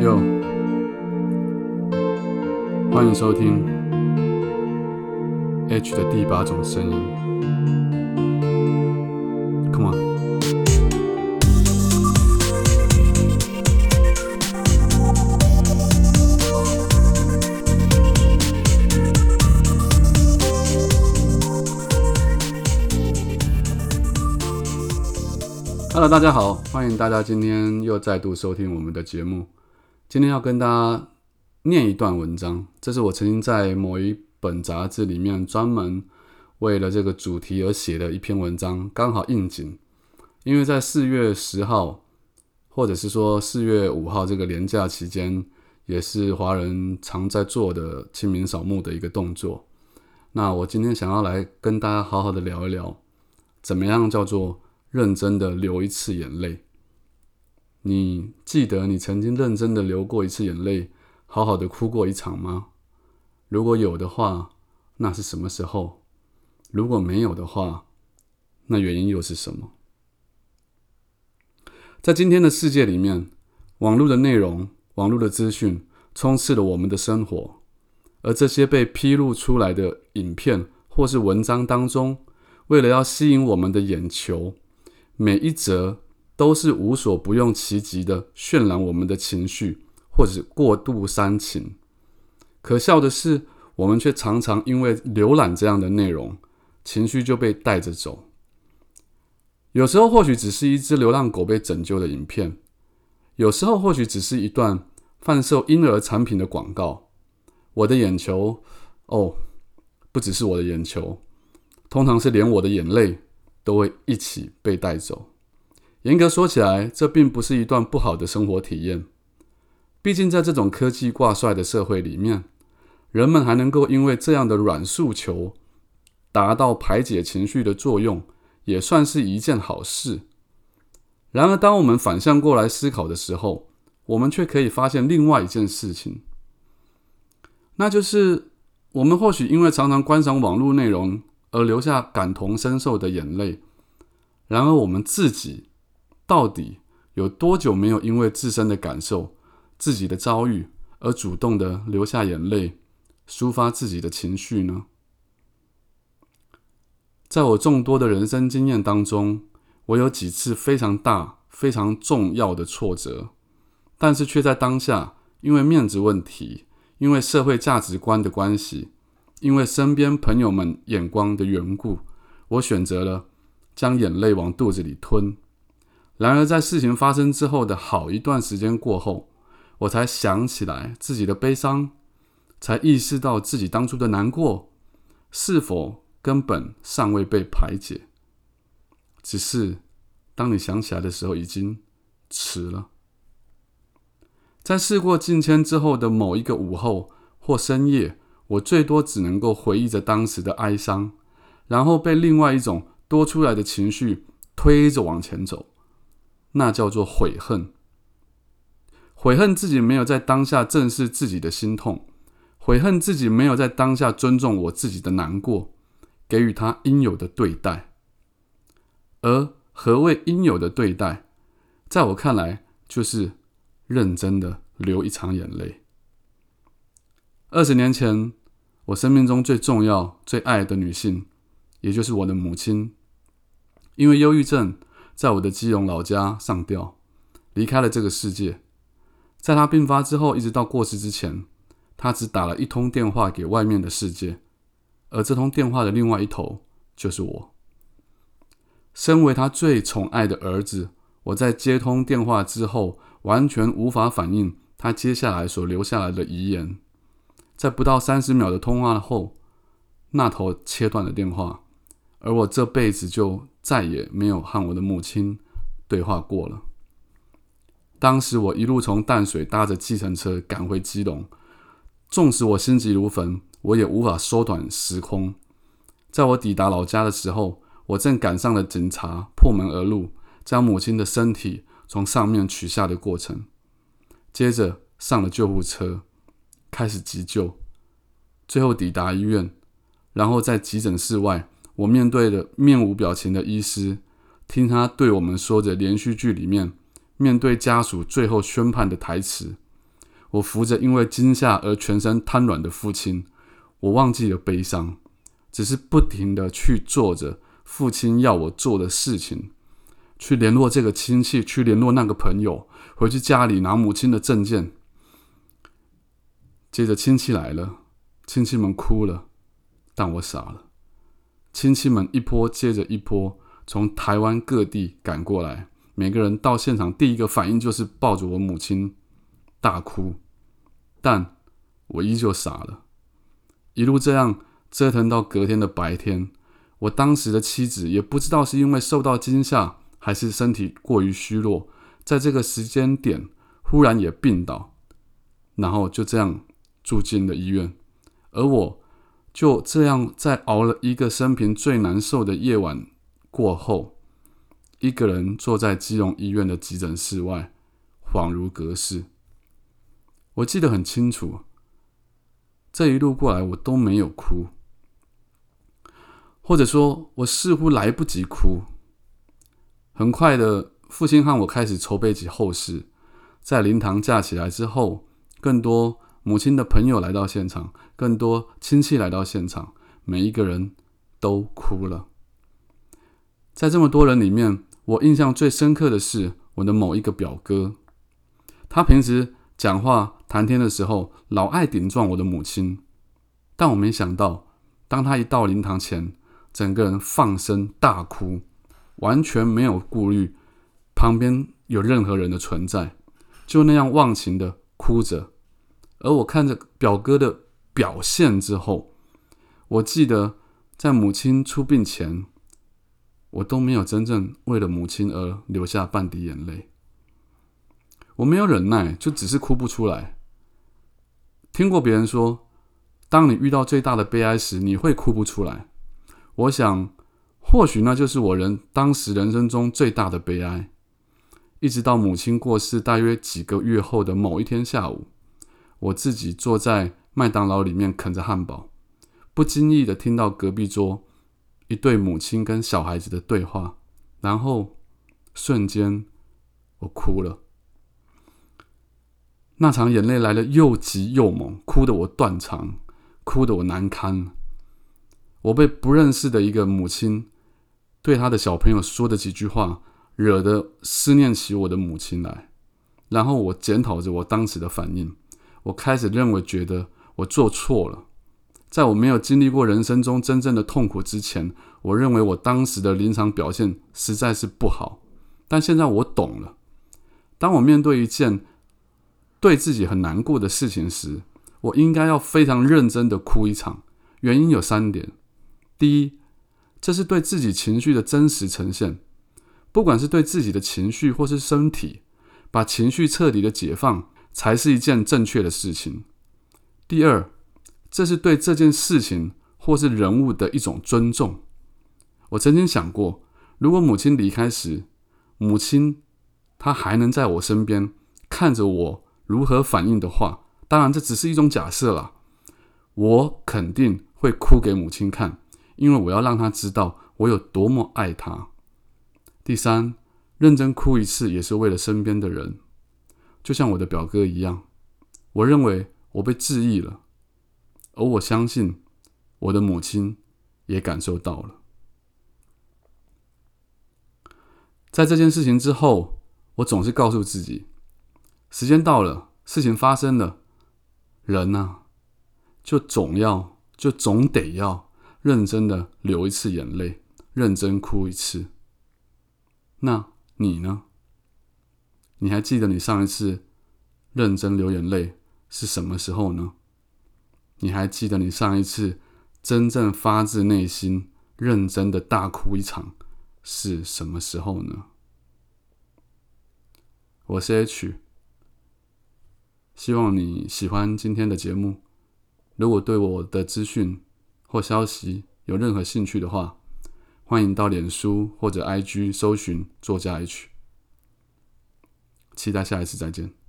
哟，欢迎收听 H 的第八种声音。Come on。Hello，大家好，欢迎大家今天又再度收听我们的节目。今天要跟大家念一段文章，这是我曾经在某一本杂志里面专门为了这个主题而写的一篇文章，刚好应景。因为在四月十号，或者是说四月五号这个连假期间，也是华人常在做的清明扫墓的一个动作。那我今天想要来跟大家好好的聊一聊，怎么样叫做认真的流一次眼泪？你记得你曾经认真的流过一次眼泪，好好的哭过一场吗？如果有的话，那是什么时候？如果没有的话，那原因又是什么？在今天的世界里面，网络的内容、网络的资讯充斥了我们的生活，而这些被披露出来的影片或是文章当中，为了要吸引我们的眼球，每一则都是无所不用其极的渲染我们的情绪，或者是过度煽情。可笑的是，我们却常常因为浏览这样的内容，情绪就被带着走。有时候或许只是一只流浪狗被拯救的影片，有时候或许只是一段贩售婴儿产品的广告。我的眼球，哦，不只是我的眼球，通常是连我的眼泪都会一起被带走。严格说起来，这并不是一段不好的生活体验。毕竟，在这种科技挂帅的社会里面，人们还能够因为这样的软诉求，达到排解情绪的作用。也算是一件好事。然而，当我们反向过来思考的时候，我们却可以发现另外一件事情，那就是我们或许因为常常观赏网络内容而留下感同身受的眼泪。然而，我们自己到底有多久没有因为自身的感受、自己的遭遇而主动的流下眼泪，抒发自己的情绪呢？在我众多的人生经验当中，我有几次非常大、非常重要的挫折，但是却在当下，因为面子问题，因为社会价值观的关系，因为身边朋友们眼光的缘故，我选择了将眼泪往肚子里吞。然而，在事情发生之后的好一段时间过后，我才想起来自己的悲伤，才意识到自己当初的难过是否。根本尚未被排解，只是当你想起来的时候，已经迟了。在事过境迁之后的某一个午后或深夜，我最多只能够回忆着当时的哀伤，然后被另外一种多出来的情绪推着往前走，那叫做悔恨。悔恨自己没有在当下正视自己的心痛，悔恨自己没有在当下尊重我自己的难过。给予他应有的对待，而何谓应有的对待？在我看来，就是认真的流一场眼泪。二十年前，我生命中最重要、最爱的女性，也就是我的母亲，因为忧郁症，在我的基隆老家上吊，离开了这个世界。在他病发之后，一直到过世之前，他只打了一通电话给外面的世界。而这通电话的另外一头就是我。身为他最宠爱的儿子，我在接通电话之后，完全无法反应他接下来所留下来的遗言。在不到三十秒的通话后，那头切断了电话，而我这辈子就再也没有和我的母亲对话过了。当时我一路从淡水搭着计程车赶回基隆，纵使我心急如焚。我也无法缩短时空。在我抵达老家的时候，我正赶上了警察破门而入，将母亲的身体从上面取下的过程。接着上了救护车，开始急救，最后抵达医院。然后在急诊室外，我面对着面无表情的医师，听他对我们说着连续剧里面面对家属最后宣判的台词。我扶着因为惊吓而全身瘫软的父亲，我忘记了悲伤，只是不停的去做着父亲要我做的事情，去联络这个亲戚，去联络那个朋友，回去家里拿母亲的证件。接着亲戚来了，亲戚们哭了，但我傻了。亲戚们一波接着一波从台湾各地赶过来，每个人到现场第一个反应就是抱着我母亲大哭，但我依旧傻了。一路这样折腾到隔天的白天，我当时的妻子也不知道是因为受到惊吓，还是身体过于虚弱，在这个时间点忽然也病倒，然后就这样住进了医院，而我。就这样，在熬了一个生平最难受的夜晚过后，一个人坐在基隆医院的急诊室外，恍如隔世。我记得很清楚，这一路过来我都没有哭，或者说，我似乎来不及哭。很快的，父亲和我开始筹备起后事，在灵堂架起来之后，更多。母亲的朋友来到现场，更多亲戚来到现场，每一个人都哭了。在这么多人里面，我印象最深刻的是我的某一个表哥。他平时讲话谈天的时候，老爱顶撞我的母亲。但我没想到，当他一到灵堂前，整个人放声大哭，完全没有顾虑旁边有任何人的存在，就那样忘情的哭着。而我看着表哥的表现之后，我记得在母亲出殡前，我都没有真正为了母亲而流下半滴眼泪。我没有忍耐，就只是哭不出来。听过别人说，当你遇到最大的悲哀时，你会哭不出来。我想，或许那就是我人当时人生中最大的悲哀。一直到母亲过世大约几个月后的某一天下午。我自己坐在麦当劳里面啃着汉堡，不经意的听到隔壁桌一对母亲跟小孩子的对话，然后瞬间我哭了。那场眼泪来的又急又猛，哭得我断肠，哭得我难堪。我被不认识的一个母亲对他的小朋友说的几句话，惹得思念起我的母亲来，然后我检讨着我当时的反应。我开始认为，觉得我做错了。在我没有经历过人生中真正的痛苦之前，我认为我当时的临场表现实在是不好。但现在我懂了。当我面对一件对自己很难过的事情时，我应该要非常认真的哭一场。原因有三点：第一，这是对自己情绪的真实呈现，不管是对自己的情绪或是身体，把情绪彻底的解放。才是一件正确的事情。第二，这是对这件事情或是人物的一种尊重。我曾经想过，如果母亲离开时，母亲她还能在我身边看着我如何反应的话，当然这只是一种假设啦。我肯定会哭给母亲看，因为我要让她知道我有多么爱她。第三，认真哭一次也是为了身边的人。就像我的表哥一样，我认为我被治愈了，而我相信我的母亲也感受到了。在这件事情之后，我总是告诉自己：时间到了，事情发生了，人呢，就总要，就总得要认真的流一次眼泪，认真哭一次。那你呢？你还记得你上一次认真流眼泪是什么时候呢？你还记得你上一次真正发自内心认真的大哭一场是什么时候呢？我是 H，希望你喜欢今天的节目。如果对我的资讯或消息有任何兴趣的话，欢迎到脸书或者 IG 搜寻作家 H。期待下一次再见。